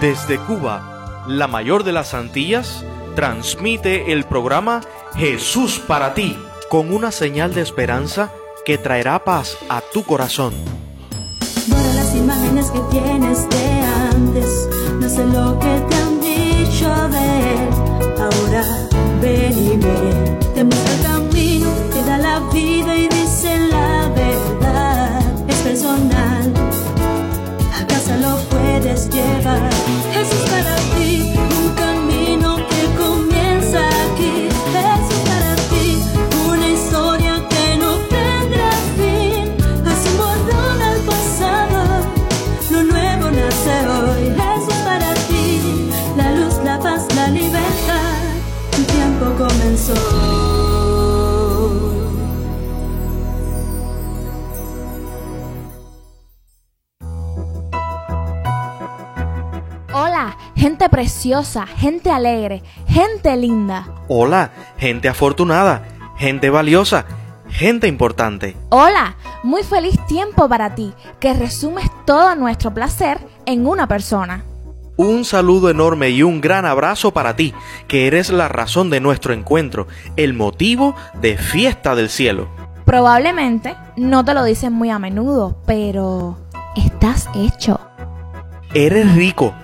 Desde Cuba, la mayor de las Antillas, transmite el programa Jesús para ti, con una señal de esperanza que traerá paz a tu corazón. Las imágenes que tienes de antes, no sé lo que te han dicho de. Ahora Hola, gente preciosa, gente alegre, gente linda. Hola, gente afortunada, gente valiosa, gente importante. Hola, muy feliz tiempo para ti, que resumes todo nuestro placer en una persona. Un saludo enorme y un gran abrazo para ti, que eres la razón de nuestro encuentro, el motivo de fiesta del cielo. Probablemente no te lo dicen muy a menudo, pero estás hecho. Eres rico,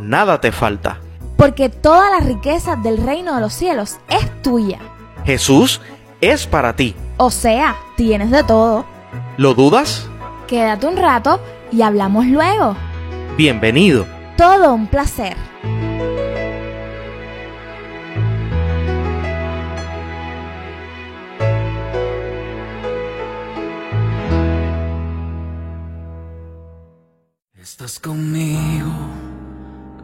nada te falta. Porque toda la riqueza del reino de los cielos es tuya. Jesús es para ti. O sea, tienes de todo. ¿Lo dudas? Quédate un rato y hablamos luego. Bienvenido. Todo un placer. Estás conmigo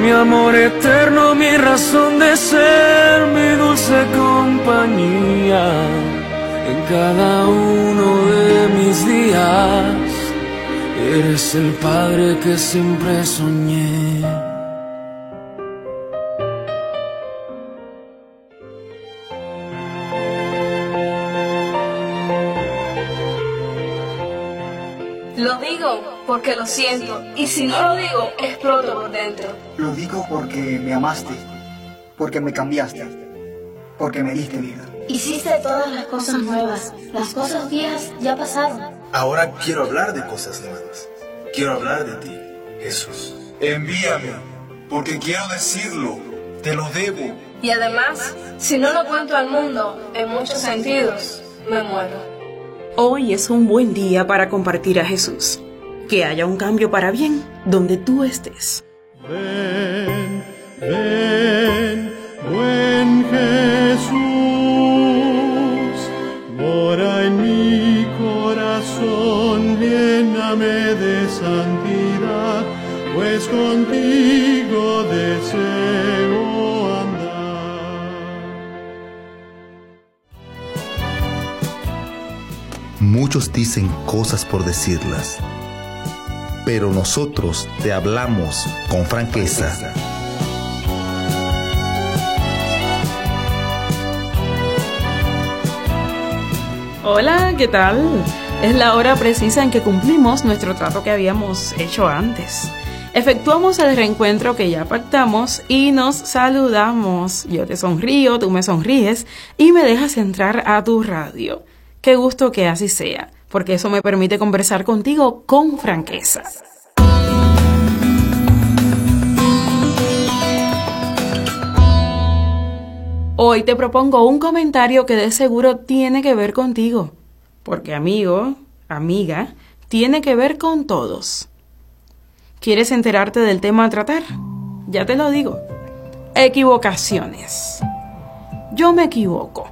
mi amor eterno, mi razón de ser, mi dulce compañía en cada uno de mis días. Eres el padre que siempre soñé. Porque lo siento y si no lo digo exploto por dentro. Lo digo porque me amaste, porque me cambiaste, porque me diste vida. Hiciste todas las cosas nuevas, las cosas viejas ya pasaron. Ahora quiero hablar de cosas nuevas. Quiero hablar de ti, Jesús. Envíame, porque quiero decirlo. Te lo debo. Y además, si no lo cuento al mundo, en muchos sentidos, me muero. Hoy es un buen día para compartir a Jesús. Que haya un cambio para bien donde tú estés. Ven, ven, buen Jesús, mora en mi corazón, lléname de santidad, pues contigo deseo andar. Muchos dicen cosas por decirlas, pero nosotros te hablamos con franqueza. Hola, ¿qué tal? Es la hora precisa en que cumplimos nuestro trato que habíamos hecho antes. Efectuamos el reencuentro que ya pactamos y nos saludamos. Yo te sonrío, tú me sonríes y me dejas entrar a tu radio. Qué gusto que así sea, porque eso me permite conversar contigo con franqueza. Hoy te propongo un comentario que de seguro tiene que ver contigo, porque amigo, amiga, tiene que ver con todos. ¿Quieres enterarte del tema a tratar? Ya te lo digo. Equivocaciones. Yo me equivoco.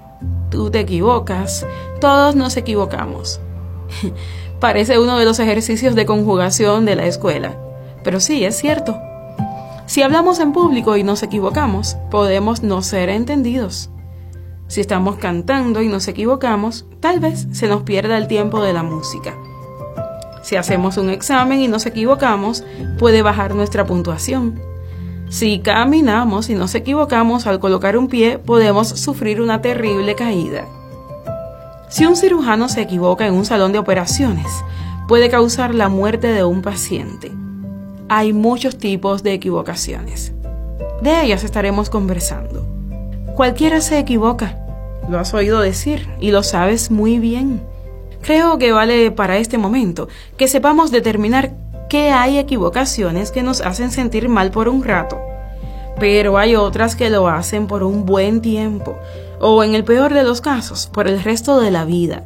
Tú te equivocas. Todos nos equivocamos. Parece uno de los ejercicios de conjugación de la escuela. Pero sí, es cierto. Si hablamos en público y nos equivocamos, podemos no ser entendidos. Si estamos cantando y nos equivocamos, tal vez se nos pierda el tiempo de la música. Si hacemos un examen y nos equivocamos, puede bajar nuestra puntuación. Si caminamos y nos equivocamos al colocar un pie, podemos sufrir una terrible caída. Si un cirujano se equivoca en un salón de operaciones, puede causar la muerte de un paciente hay muchos tipos de equivocaciones. De ellas estaremos conversando. Cualquiera se equivoca. Lo has oído decir y lo sabes muy bien. Creo que vale para este momento que sepamos determinar que hay equivocaciones que nos hacen sentir mal por un rato, pero hay otras que lo hacen por un buen tiempo, o en el peor de los casos, por el resto de la vida.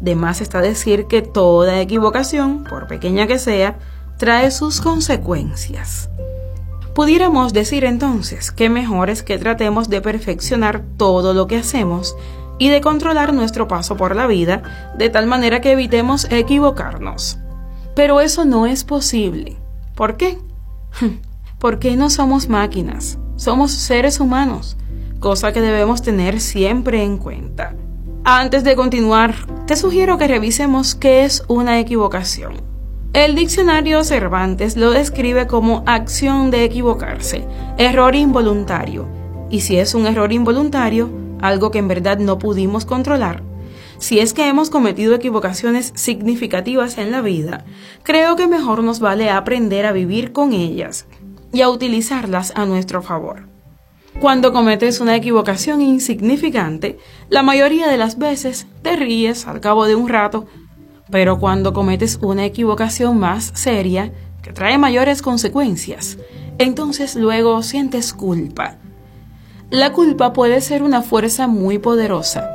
De más está decir que toda equivocación, por pequeña que sea, trae sus consecuencias. Pudiéramos decir entonces que mejor es que tratemos de perfeccionar todo lo que hacemos y de controlar nuestro paso por la vida de tal manera que evitemos equivocarnos. Pero eso no es posible. ¿Por qué? Porque no somos máquinas, somos seres humanos, cosa que debemos tener siempre en cuenta. Antes de continuar, te sugiero que revisemos qué es una equivocación. El diccionario Cervantes lo describe como acción de equivocarse, error involuntario. Y si es un error involuntario, algo que en verdad no pudimos controlar, si es que hemos cometido equivocaciones significativas en la vida, creo que mejor nos vale aprender a vivir con ellas y a utilizarlas a nuestro favor. Cuando cometes una equivocación insignificante, la mayoría de las veces te ríes al cabo de un rato pero cuando cometes una equivocación más seria, que trae mayores consecuencias, entonces luego sientes culpa. La culpa puede ser una fuerza muy poderosa.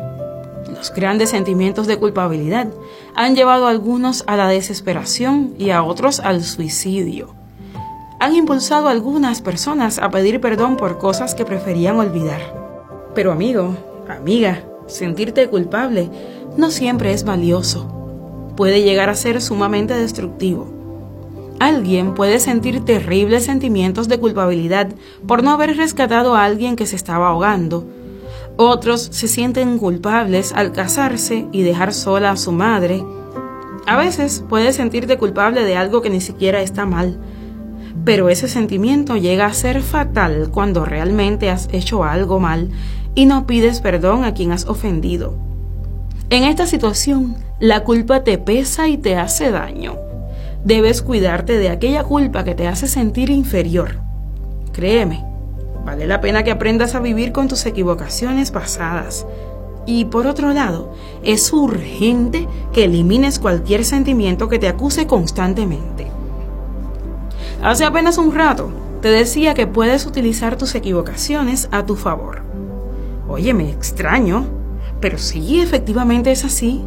Los grandes sentimientos de culpabilidad han llevado a algunos a la desesperación y a otros al suicidio. Han impulsado a algunas personas a pedir perdón por cosas que preferían olvidar. Pero amigo, amiga, sentirte culpable no siempre es valioso puede llegar a ser sumamente destructivo. Alguien puede sentir terribles sentimientos de culpabilidad por no haber rescatado a alguien que se estaba ahogando. Otros se sienten culpables al casarse y dejar sola a su madre. A veces puedes sentirte culpable de algo que ni siquiera está mal, pero ese sentimiento llega a ser fatal cuando realmente has hecho algo mal y no pides perdón a quien has ofendido. En esta situación, la culpa te pesa y te hace daño. Debes cuidarte de aquella culpa que te hace sentir inferior. Créeme, vale la pena que aprendas a vivir con tus equivocaciones pasadas. Y por otro lado, es urgente que elimines cualquier sentimiento que te acuse constantemente. Hace apenas un rato te decía que puedes utilizar tus equivocaciones a tu favor. Oye, me extraño. Pero sí, efectivamente es así.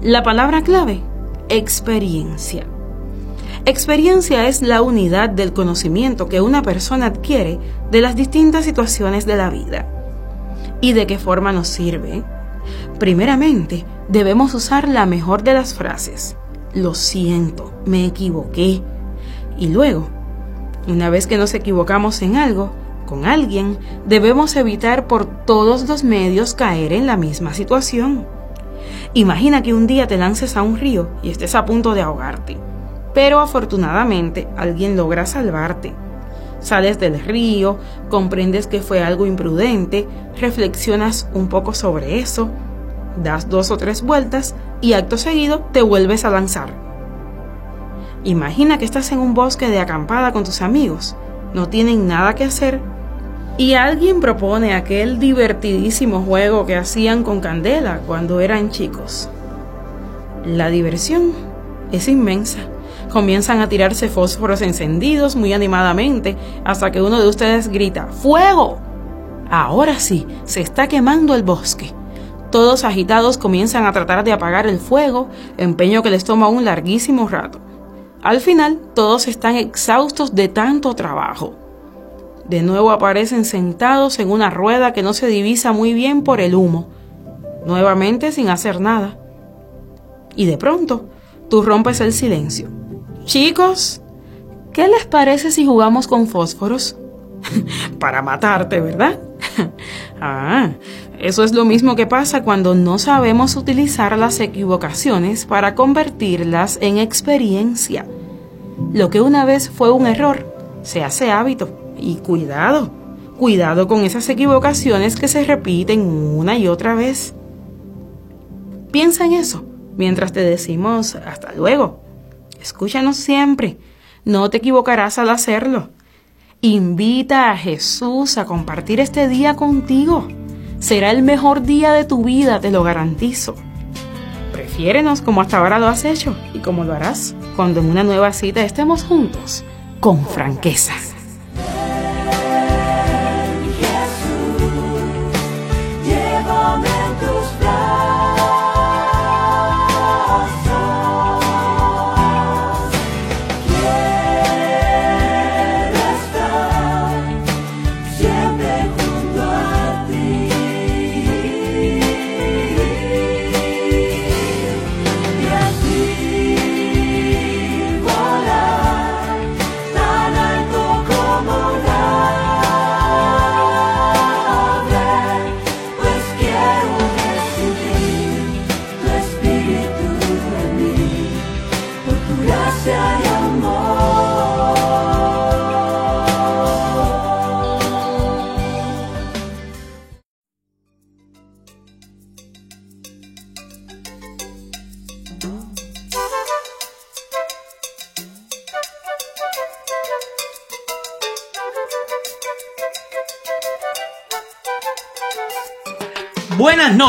La palabra clave, experiencia. Experiencia es la unidad del conocimiento que una persona adquiere de las distintas situaciones de la vida. ¿Y de qué forma nos sirve? Primeramente, debemos usar la mejor de las frases. Lo siento, me equivoqué. Y luego, una vez que nos equivocamos en algo, con alguien, debemos evitar por todos los medios caer en la misma situación. Imagina que un día te lances a un río y estés a punto de ahogarte, pero afortunadamente alguien logra salvarte. Sales del río, comprendes que fue algo imprudente, reflexionas un poco sobre eso, das dos o tres vueltas y acto seguido te vuelves a lanzar. Imagina que estás en un bosque de acampada con tus amigos, no tienen nada que hacer y alguien propone aquel divertidísimo juego que hacían con candela cuando eran chicos. La diversión es inmensa. Comienzan a tirarse fósforos encendidos muy animadamente hasta que uno de ustedes grita ¡Fuego! Ahora sí, se está quemando el bosque. Todos agitados comienzan a tratar de apagar el fuego, empeño que les toma un larguísimo rato. Al final, todos están exhaustos de tanto trabajo. De nuevo aparecen sentados en una rueda que no se divisa muy bien por el humo, nuevamente sin hacer nada. Y de pronto, tú rompes el silencio. Chicos, ¿qué les parece si jugamos con fósforos? Para matarte, ¿verdad? ah, eso es lo mismo que pasa cuando no sabemos utilizar las equivocaciones para convertirlas en experiencia. Lo que una vez fue un error se hace hábito. Y cuidado, cuidado con esas equivocaciones que se repiten una y otra vez. Piensa en eso mientras te decimos hasta luego. Escúchanos siempre, no te equivocarás al hacerlo. Invita a Jesús a compartir este día contigo. Será el mejor día de tu vida, te lo garantizo. Prefiérenos como hasta ahora lo has hecho y como lo harás cuando en una nueva cita estemos juntos, con franqueza.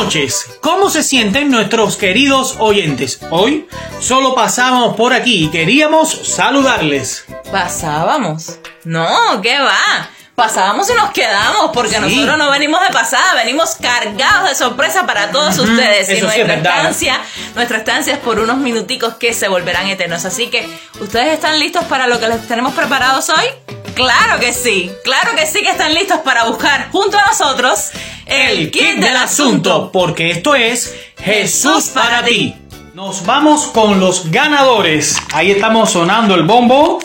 Noches, ¿cómo se sienten nuestros queridos oyentes? Hoy solo pasamos por aquí y queríamos saludarles. ¿Pasábamos? No, ¿qué va? Pasábamos y nos quedamos, porque nosotros no venimos de pasada, venimos cargados de sorpresa para todos ustedes. y nuestra estancia, nuestra estancia es por unos minuticos que se volverán eternos. Así que, ¿ustedes están listos para lo que les tenemos preparados hoy? Claro que sí, claro que sí que están listos para buscar junto a nosotros el kit del asunto, porque esto es Jesús para ti. Nos vamos con los ganadores. Ahí estamos sonando el bombo.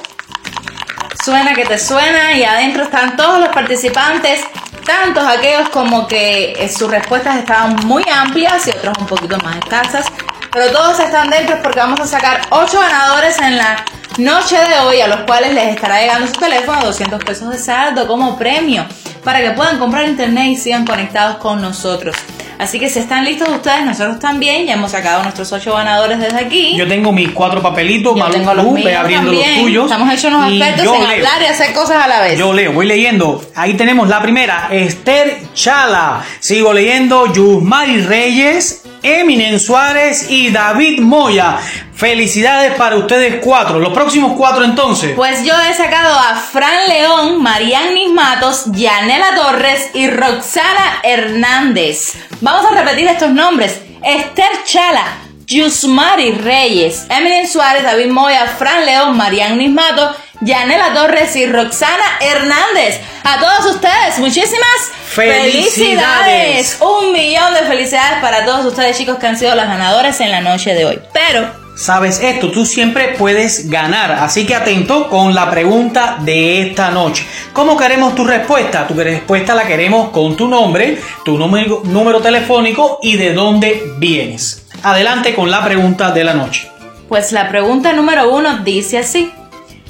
Suena que te suena y adentro están todos los participantes, tantos aquellos como que eh, sus respuestas estaban muy amplias y otros un poquito más escasas, pero todos están dentro porque vamos a sacar 8 ganadores en la noche de hoy a los cuales les estará llegando su teléfono 200 pesos de saldo como premio para que puedan comprar internet y sigan conectados con nosotros. Así que si están listos ustedes, nosotros también. Ya hemos sacado nuestros ocho ganadores desde aquí. Yo tengo mis cuatro papelitos, Yo tengo los míos abriendo los tuyos. Estamos hechos unos expertos en hablar y hacer cosas a la vez. Yo leo, voy leyendo. Ahí tenemos la primera, Esther Chala. Sigo leyendo, Yusmari Reyes, Eminen Suárez y David Moya. Felicidades para ustedes cuatro. Los próximos cuatro entonces. Pues yo he sacado a Fran León, Marianne Matos, Yanela Torres y Roxana Hernández. Vamos a repetir estos nombres. Esther Chala, Yusmari Reyes, Emily Suárez, David Moya, Fran León, Marianne Matos, Yanela Torres y Roxana Hernández. A todos ustedes, muchísimas felicidades. Un millón de felicidades para todos ustedes, chicos, que han sido las ganadoras en la noche de hoy. Pero sabes esto, tú siempre puedes ganar. Así que atento con la pregunta de esta noche. ¿Cómo queremos tu respuesta? Tu respuesta la queremos con tu nombre, tu número, número telefónico y de dónde vienes. Adelante con la pregunta de la noche. Pues la pregunta número uno dice así.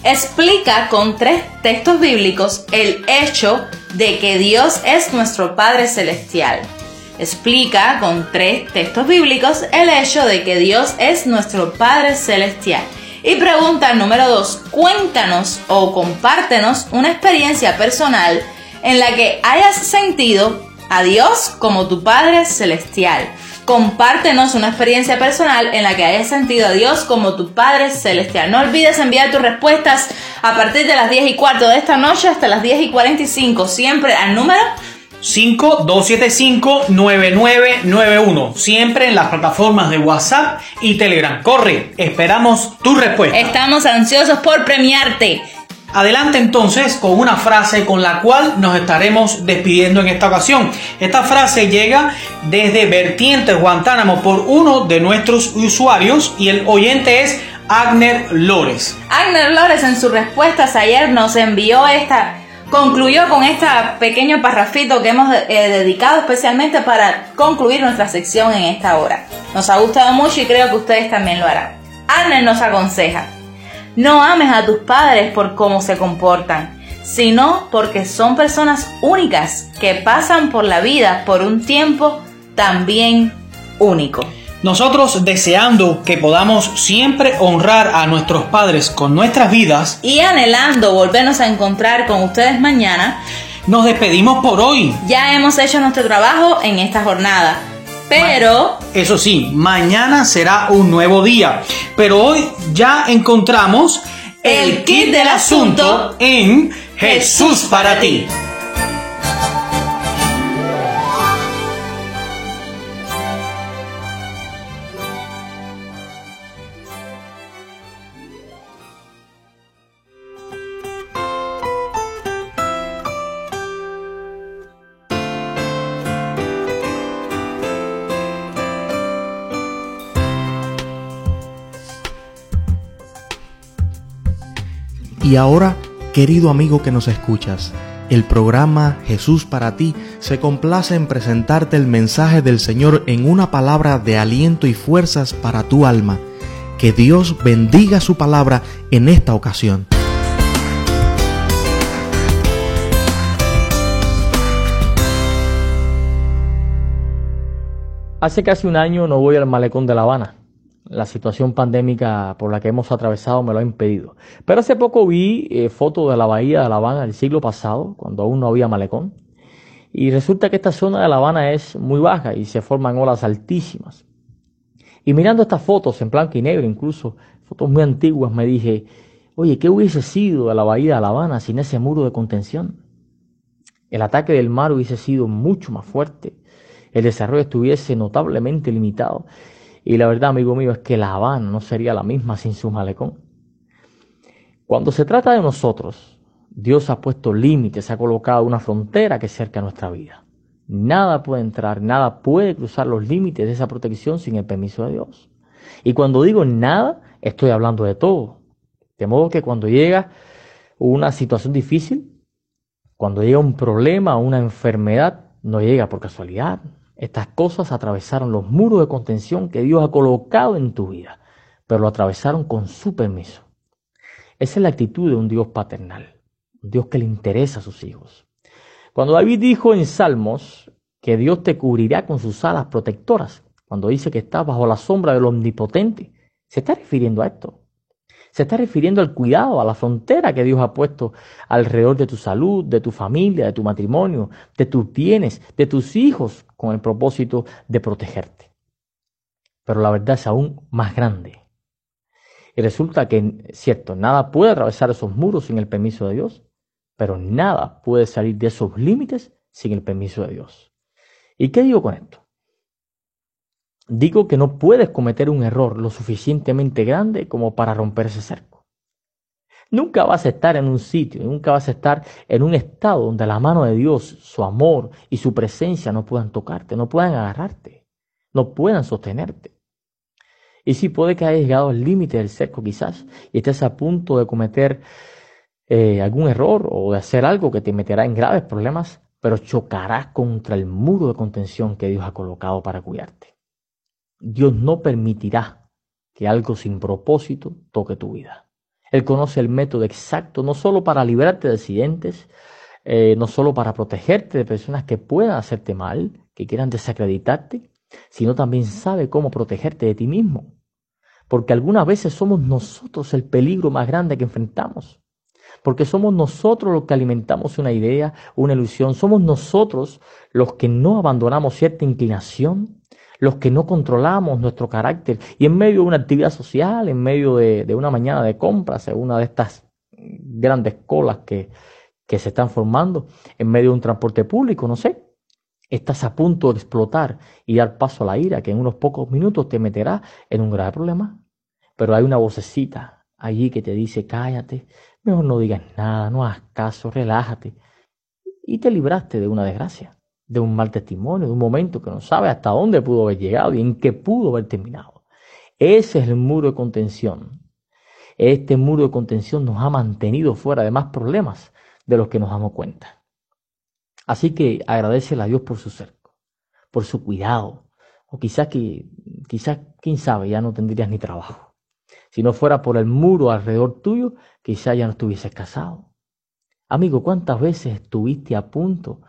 Explica con tres textos bíblicos el hecho de que Dios es nuestro Padre Celestial explica con tres textos bíblicos el hecho de que Dios es nuestro Padre Celestial. Y pregunta número dos, cuéntanos o compártenos una experiencia personal en la que hayas sentido a Dios como tu Padre Celestial. Compártenos una experiencia personal en la que hayas sentido a Dios como tu Padre Celestial. No olvides enviar tus respuestas a partir de las 10 y cuarto de esta noche hasta las 10 y 45, siempre al número 5275-9991. Siempre en las plataformas de WhatsApp y Telegram. Corre, esperamos tu respuesta. Estamos ansiosos por premiarte. Adelante entonces con una frase con la cual nos estaremos despidiendo en esta ocasión. Esta frase llega desde Vertientes Guantánamo por uno de nuestros usuarios y el oyente es Agner Lores. Agner Lores en sus respuestas ayer nos envió esta, concluyó con este pequeño parrafito que hemos eh, dedicado especialmente para concluir nuestra sección en esta hora. Nos ha gustado mucho y creo que ustedes también lo harán. Agner nos aconseja, no ames a tus padres por cómo se comportan, sino porque son personas únicas que pasan por la vida por un tiempo también único. Nosotros deseando que podamos siempre honrar a nuestros padres con nuestras vidas y anhelando volvernos a encontrar con ustedes mañana, nos despedimos por hoy. Ya hemos hecho nuestro trabajo en esta jornada. Pero... Eso sí, mañana será un nuevo día. Pero hoy ya encontramos el kit del asunto en Jesús para ti. Y ahora, querido amigo que nos escuchas, el programa Jesús para ti se complace en presentarte el mensaje del Señor en una palabra de aliento y fuerzas para tu alma. Que Dios bendiga su palabra en esta ocasión. Hace casi un año no voy al malecón de La Habana la situación pandémica por la que hemos atravesado me lo ha impedido. Pero hace poco vi eh, fotos de la bahía de La Habana del siglo pasado, cuando aún no había malecón, y resulta que esta zona de La Habana es muy baja y se forman olas altísimas. Y mirando estas fotos en blanco y negro, incluso fotos muy antiguas, me dije, oye, ¿qué hubiese sido de la bahía de La Habana sin ese muro de contención? El ataque del mar hubiese sido mucho más fuerte, el desarrollo estuviese notablemente limitado y la verdad, amigo mío, es que La Habana no sería la misma sin su malecón. Cuando se trata de nosotros, Dios ha puesto límites, ha colocado una frontera que cerca nuestra vida. Nada puede entrar, nada puede cruzar los límites de esa protección sin el permiso de Dios. Y cuando digo nada, estoy hablando de todo. De modo que cuando llega una situación difícil, cuando llega un problema, una enfermedad, no llega por casualidad, estas cosas atravesaron los muros de contención que Dios ha colocado en tu vida, pero lo atravesaron con su permiso. Esa es la actitud de un Dios paternal, un Dios que le interesa a sus hijos. Cuando David dijo en Salmos que Dios te cubrirá con sus alas protectoras, cuando dice que estás bajo la sombra del Omnipotente, se está refiriendo a esto. Se está refiriendo al cuidado, a la frontera que Dios ha puesto alrededor de tu salud, de tu familia, de tu matrimonio, de tus bienes, de tus hijos, con el propósito de protegerte. Pero la verdad es aún más grande. Y resulta que, cierto, nada puede atravesar esos muros sin el permiso de Dios, pero nada puede salir de esos límites sin el permiso de Dios. ¿Y qué digo con esto? Digo que no puedes cometer un error lo suficientemente grande como para romper ese cerco. Nunca vas a estar en un sitio, nunca vas a estar en un estado donde la mano de Dios, su amor y su presencia no puedan tocarte, no puedan agarrarte, no puedan sostenerte. Y si puede que hayas llegado al límite del cerco quizás y estés a punto de cometer eh, algún error o de hacer algo que te meterá en graves problemas, pero chocarás contra el muro de contención que Dios ha colocado para cuidarte. Dios no permitirá que algo sin propósito toque tu vida. Él conoce el método exacto, no solo para librarte de accidentes, eh, no solo para protegerte de personas que puedan hacerte mal, que quieran desacreditarte, sino también sabe cómo protegerte de ti mismo. Porque algunas veces somos nosotros el peligro más grande que enfrentamos. Porque somos nosotros los que alimentamos una idea, una ilusión. Somos nosotros los que no abandonamos cierta inclinación los que no controlamos nuestro carácter y en medio de una actividad social, en medio de, una mañana de compras, en una de estas grandes colas que, que se están formando, en medio de un transporte público, no sé, Estás a punto de explotar y dar paso a la ira, que en unos pocos minutos te meterá en un grave problema. Pero hay una vocecita allí que te dice, cállate, mejor no digas nada, no hagas caso, relájate. Y te libraste de una desgracia, de un mal testimonio, de un momento que no sabes hasta dónde pudo haber llegado y en qué pudo haber terminado. Ese es el muro de contención. Este muro de contención nos ha mantenido fuera de más problemas de los que nos damos cuenta. Así que agradecele a Dios por su cerco, por su cuidado. O quizás que, quizás, quién sabe, ya no tendrías ni trabajo. Si no fuera por el muro alrededor tuyo, quizás ya no estuvieses casado. Amigo, ¿cuántas veces estuviste a punto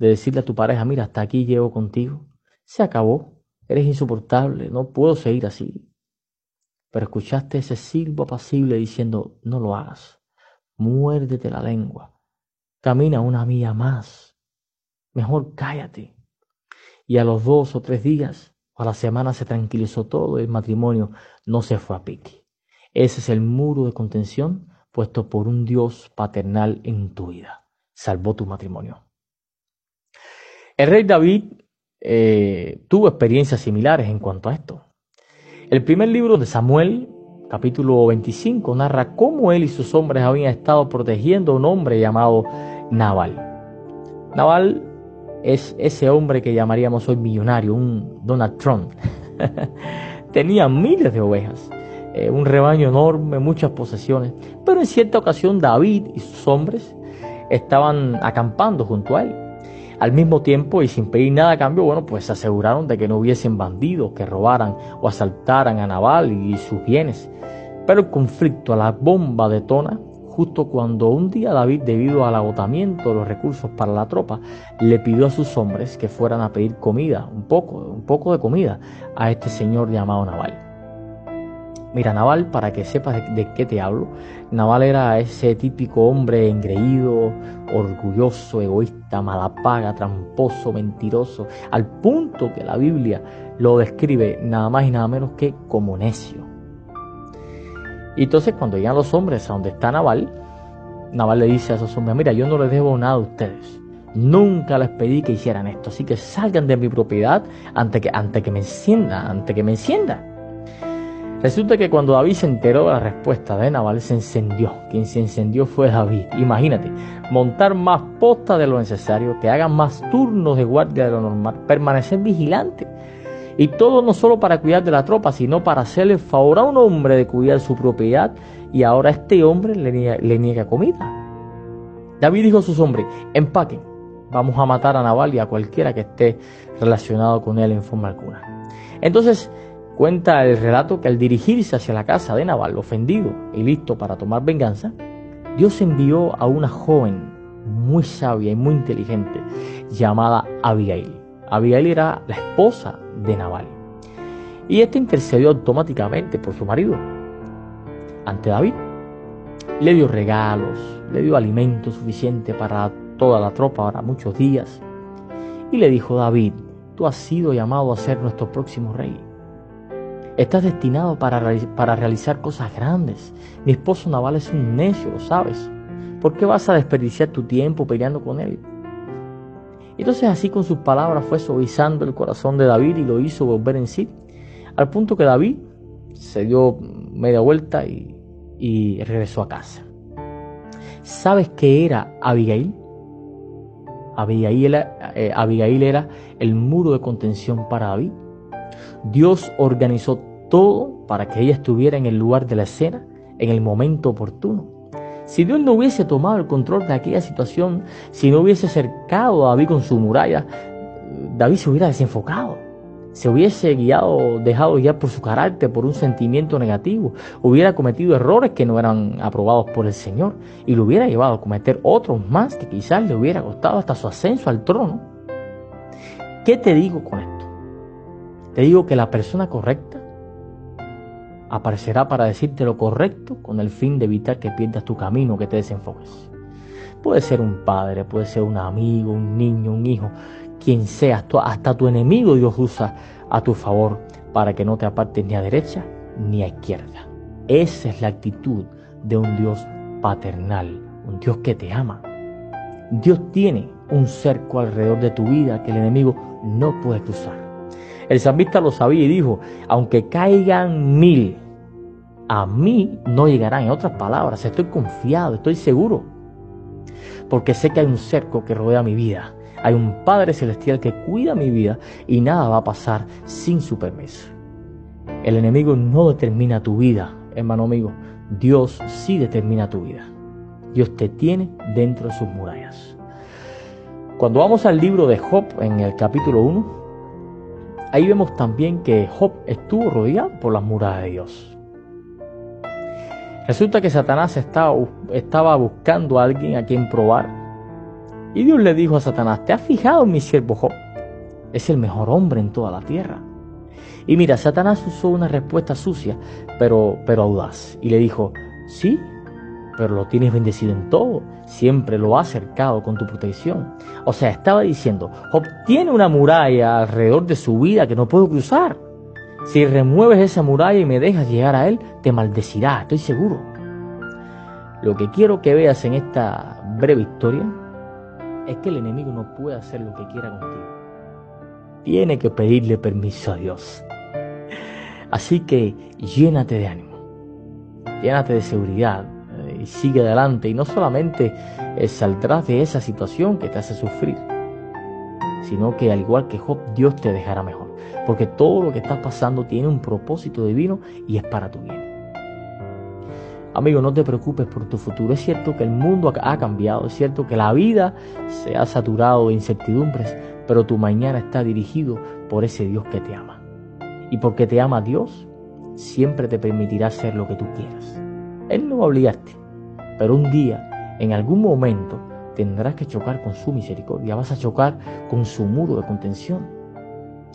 de decirle a tu pareja, mira, hasta aquí llevo contigo? Se acabó, eres insoportable, no puedo seguir así. Pero escuchaste ese silbo apacible diciendo, no lo hagas, muérdete la lengua, camina una milla más, mejor cállate. Y a los dos o tres días o a la semana se tranquilizó todo el matrimonio no se fue a pique. Ese es el muro de contención puesto por un Dios paternal en tu vida. Salvó tu matrimonio. El rey David eh, tuvo experiencias similares en cuanto a esto. El primer libro de Samuel, capítulo 25, narra cómo él y sus hombres habían estado protegiendo a un hombre llamado Naval. Naval es ese hombre que llamaríamos hoy millonario, un Donald Trump. Tenía miles de ovejas, eh, un rebaño enorme, muchas posesiones, pero en cierta ocasión David y sus hombres estaban acampando junto a él. Al mismo tiempo y sin pedir nada a cambio, bueno, pues se aseguraron de que no hubiesen bandidos que robaran o asaltaran a Naval y sus bienes. Pero el conflicto a la bomba detona justo cuando un día David, debido al agotamiento de los recursos para la tropa, le pidió a sus hombres que fueran a pedir comida, un poco, un poco de comida, a este señor llamado Naval. Mira, Naval, para que sepas de, qué te hablo, Naval era ese típico hombre engreído, orgulloso, egoísta, malapaga, tramposo, mentiroso, al punto que la Biblia lo describe nada más y nada menos que como necio. Y entonces cuando llegan los hombres a donde está Naval, Naval le dice a esos hombres, mira, yo no les debo nada a ustedes. Nunca les pedí que hicieran esto, así que salgan de mi propiedad antes que, ante que me encienda, antes que me encienda. Resulta que cuando David se enteró de la respuesta de Naval, se encendió. Quien se encendió fue David. Imagínate, montar más posta de lo necesario, que hagan más turnos de guardia de lo normal, permanecer vigilante y todo no solo para cuidar de la tropa, sino para hacerle favor a un hombre de cuidar su propiedad. Y ahora este hombre le niega, comida. David dijo a sus hombres, empaquen, vamos a matar a Naval y a cualquiera que esté relacionado con él en forma alguna. Entonces cuenta el relato que al dirigirse hacia la casa de Naval, ofendido y listo para tomar venganza, Dios envió a una joven muy sabia y muy inteligente llamada Abigail. Abigail era la esposa de Naval. Y este intercedió automáticamente por su marido ante David. Le dio regalos, le dio alimento suficiente para toda la tropa para muchos días. Y le dijo David, tú has sido llamado a ser nuestro próximo rey. Estás destinado para, para realizar cosas grandes. Mi esposo Naval es un necio, lo sabes. ¿Por qué vas a desperdiciar tu tiempo peleando con él? Entonces así con sus palabras fue suavizando el corazón de David y lo hizo volver en sí, al punto que David se dio media vuelta y, regresó a casa. ¿Sabes qué era Abigail? Abigail eh, Abigail era el muro de contención para David. Dios organizó todo para que ella estuviera en el lugar de la escena en el momento oportuno. Si Dios no hubiese tomado el control de aquella situación, si no hubiese cercado a David con su muralla, David se hubiera desenfocado. Se hubiese guiado, dejado guiar por su carácter, por un sentimiento negativo. Hubiera cometido errores que no eran aprobados por el Señor. Y lo hubiera llevado a cometer otros más que quizás le hubiera costado hasta su ascenso al trono. ¿Qué te digo con esto? Te digo que la persona correcta aparecerá para decirte lo correcto con el fin de evitar que pierdas tu camino, que te desenfoques. Puede ser un padre, puede ser un amigo, un niño, un hijo, quien sea, hasta tu enemigo Dios usa a tu favor para que no te apartes ni a derecha ni a izquierda. Esa es la actitud de un Dios paternal, un Dios que te ama. Dios tiene un cerco alrededor de tu vida que el enemigo no puede cruzar. El salmista lo sabía y dijo, aunque caigan mil, a mí no llegarán. En otras palabras, estoy confiado, estoy seguro, porque sé que hay un cerco que rodea mi vida. Hay un Padre Celestial que cuida mi vida y nada va a pasar sin su permiso. El enemigo no determina tu vida, hermano amigo. Dios sí determina tu vida. Dios te tiene dentro de sus murallas. Cuando vamos al libro de Job en el capítulo 1, ahí vemos también que Job estuvo rodeado por las murallas de Dios. Resulta que Satanás estaba, buscando a alguien a quien probar. Y Dios le dijo a Satanás, ¿te has fijado mi siervo Job? Es el mejor hombre en toda la tierra. Y mira, Satanás usó una respuesta sucia, pero, pero audaz. Y le dijo, sí, pero lo tienes bendecido en todo, siempre lo has cercado con tu protección. O sea, estaba diciendo, Job tiene una muralla alrededor de su vida que no puedo cruzar. Si remueves esa muralla y me dejas llegar a él, te maldecirá, estoy seguro. Lo que quiero que veas en esta breve historia es que el enemigo no puede hacer lo que quiera contigo. Tiene que pedirle permiso a Dios. Así que llénate de ánimo, llénate de seguridad, y sigue adelante y no solamente eh, saldrás de esa situación que te hace sufrir, sino que al igual que Job, Dios te dejará mejor. Porque todo lo que estás pasando tiene un propósito divino y es para tu bien. Amigo, no te preocupes por tu futuro. Es cierto que el mundo ha cambiado, es cierto que la vida se ha saturado de incertidumbres, pero tu mañana está dirigido por ese Dios que te ama. Y porque te ama Dios, siempre te permitirá hacer lo que tú quieras. Él no va a obligarte, pero un día, en algún momento, tendrás que chocar con su misericordia, vas a chocar con su muro de contención.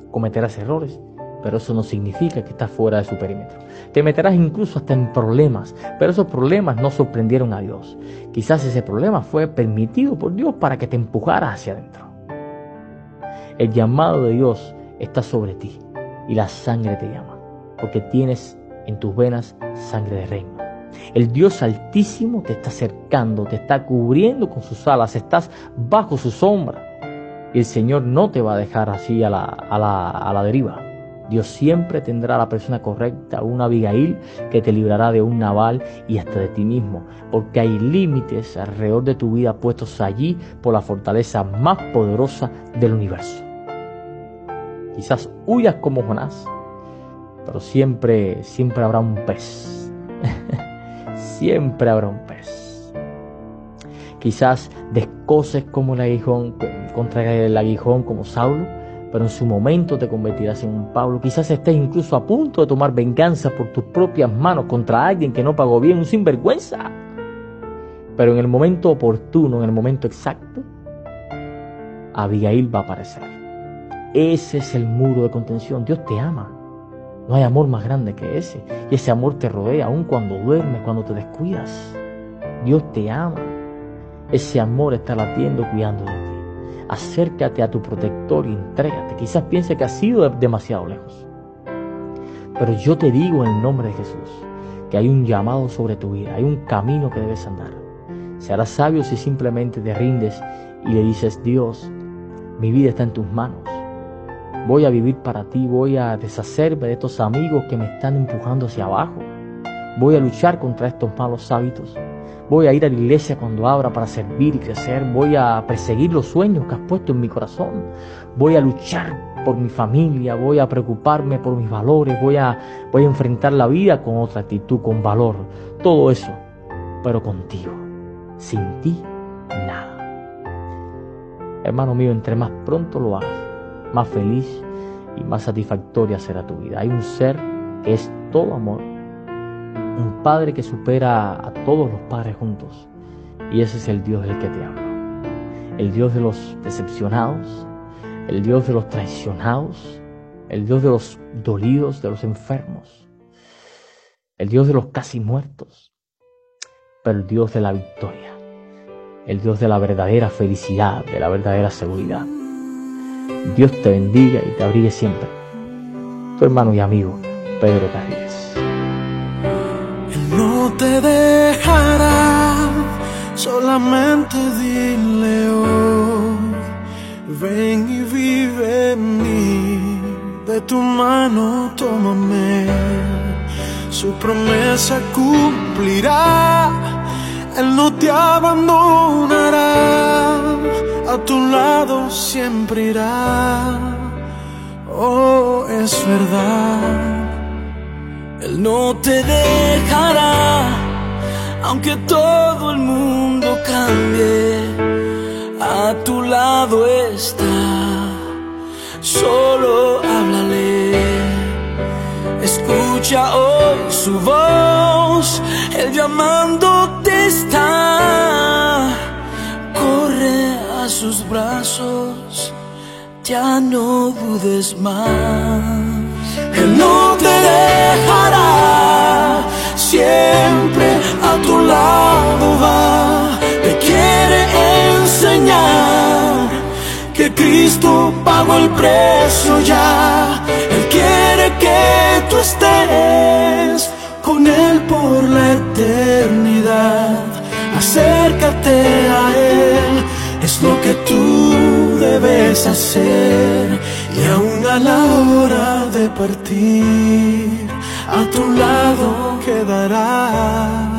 Cometerás errores, pero eso no significa que estás fuera de su perímetro. Te meterás incluso hasta en problemas, pero esos problemas no sorprendieron a Dios. Quizás ese problema fue permitido por Dios para que te empujara hacia adentro. El llamado de Dios está sobre ti y la sangre te llama, porque tienes en tus venas sangre de reino. El Dios altísimo te está acercando, te está cubriendo con sus alas, estás bajo su sombra. Y el Señor no te va a dejar así a la, a la, a la deriva. Dios siempre tendrá la persona correcta, una Abigail que te librará de un naval y hasta de ti mismo, porque hay límites alrededor de tu vida puestos allí por la fortaleza más poderosa del universo. Quizás huyas como Jonás, pero siempre, siempre habrá un pez. siempre habrá un pez. Quizás descoces como el aguijón, contra el aguijón como Saulo, pero en su momento te convertirás en un Pablo. Quizás estés incluso a punto de tomar venganza por tus propias manos contra alguien que no pagó bien, un sinvergüenza. Pero en el momento oportuno, en el momento exacto, Abigail va a aparecer. Ese es el muro de contención. Dios te ama. No hay amor más grande que ese. Y ese amor te rodea aun cuando duermes, cuando te descuidas. Dios te ama. Ese amor está latiendo, cuidando de ti. Acércate a tu protector y entrégate. Quizás piense que has sido demasiado lejos. Pero yo te digo en el nombre de Jesús que hay un llamado sobre tu vida, hay un camino que debes andar. Serás sabio si simplemente te rindes y le dices, Dios, mi vida está en tus manos. Voy a vivir para ti, voy a deshacerme de estos amigos que me están empujando hacia abajo. Voy a luchar contra estos malos hábitos. Voy a ir a la iglesia cuando abra para servir y crecer. Voy a perseguir los sueños que has puesto en mi corazón. Voy a luchar por mi familia. Voy a preocuparme por mis valores. Voy a, voy a enfrentar la vida con otra actitud, con valor. Todo eso, pero contigo. Sin ti, nada. Hermano mío, entre más pronto lo hagas, más feliz y más satisfactoria será tu vida. Hay un ser que es todo amor, un Padre que supera a todos los padres juntos, y ese es el Dios del que te hablo. El Dios de los decepcionados, el Dios de los traicionados, el Dios de los dolidos, de los enfermos, el Dios de los casi muertos, pero el Dios de la victoria, el Dios de la verdadera felicidad, de la verdadera seguridad. Dios te bendiga y te abrigue siempre. Tu hermano y amigo, Pedro Carriles. Él no te dejará, solamente dile hoy Ven y vive en mí, de tu mano tómame. Su promesa cumplirá, Él no te abandonará, a tu lado siempre irá. Oh, es verdad, Él no te dejará, aunque todo el mundo cambie a tu lado está, solo háblale. Escucha hoy su voz, él llamándote está. Sus brazos, ya no dudes más. Él no te dejará, siempre a tu lado va, te quiere enseñar que Cristo pagó el precio ya. Él quiere que tú estés con Él por la eternidad. Acércate a Él, es lo que tú debes hacer. Y aún a la hora de partir, a tu lado quedará.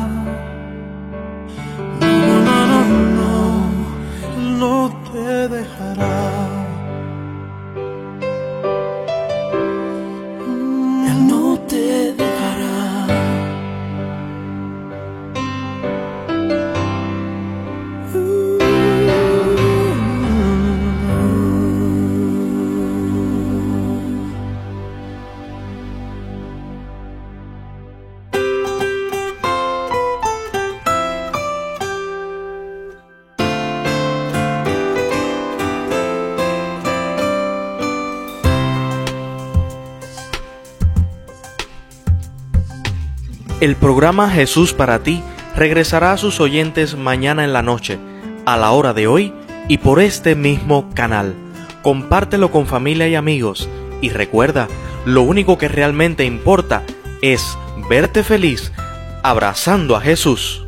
El programa Jesús para ti regresará a sus oyentes mañana en la noche, a la hora de hoy y por este mismo canal. Compártelo con familia y amigos y recuerda, lo único que realmente importa es verte feliz abrazando a Jesús.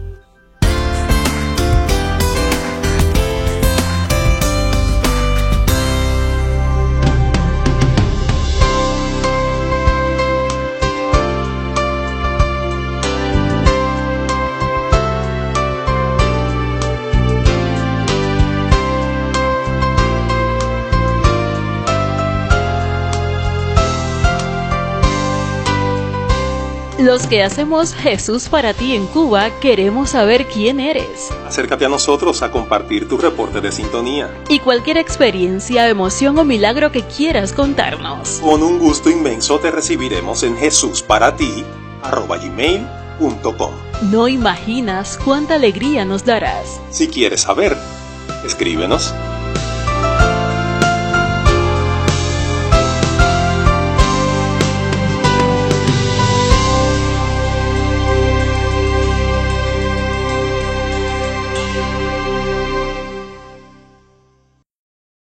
Los que hacemos Jesús para ti en Cuba queremos saber quién eres. Acércate a nosotros a compartir tu reporte de sintonía. Y cualquier experiencia, emoción o milagro que quieras contarnos. Con un gusto inmenso te recibiremos en Jesús para ti, gmail.com. No imaginas cuánta alegría nos darás. Si quieres saber, escríbenos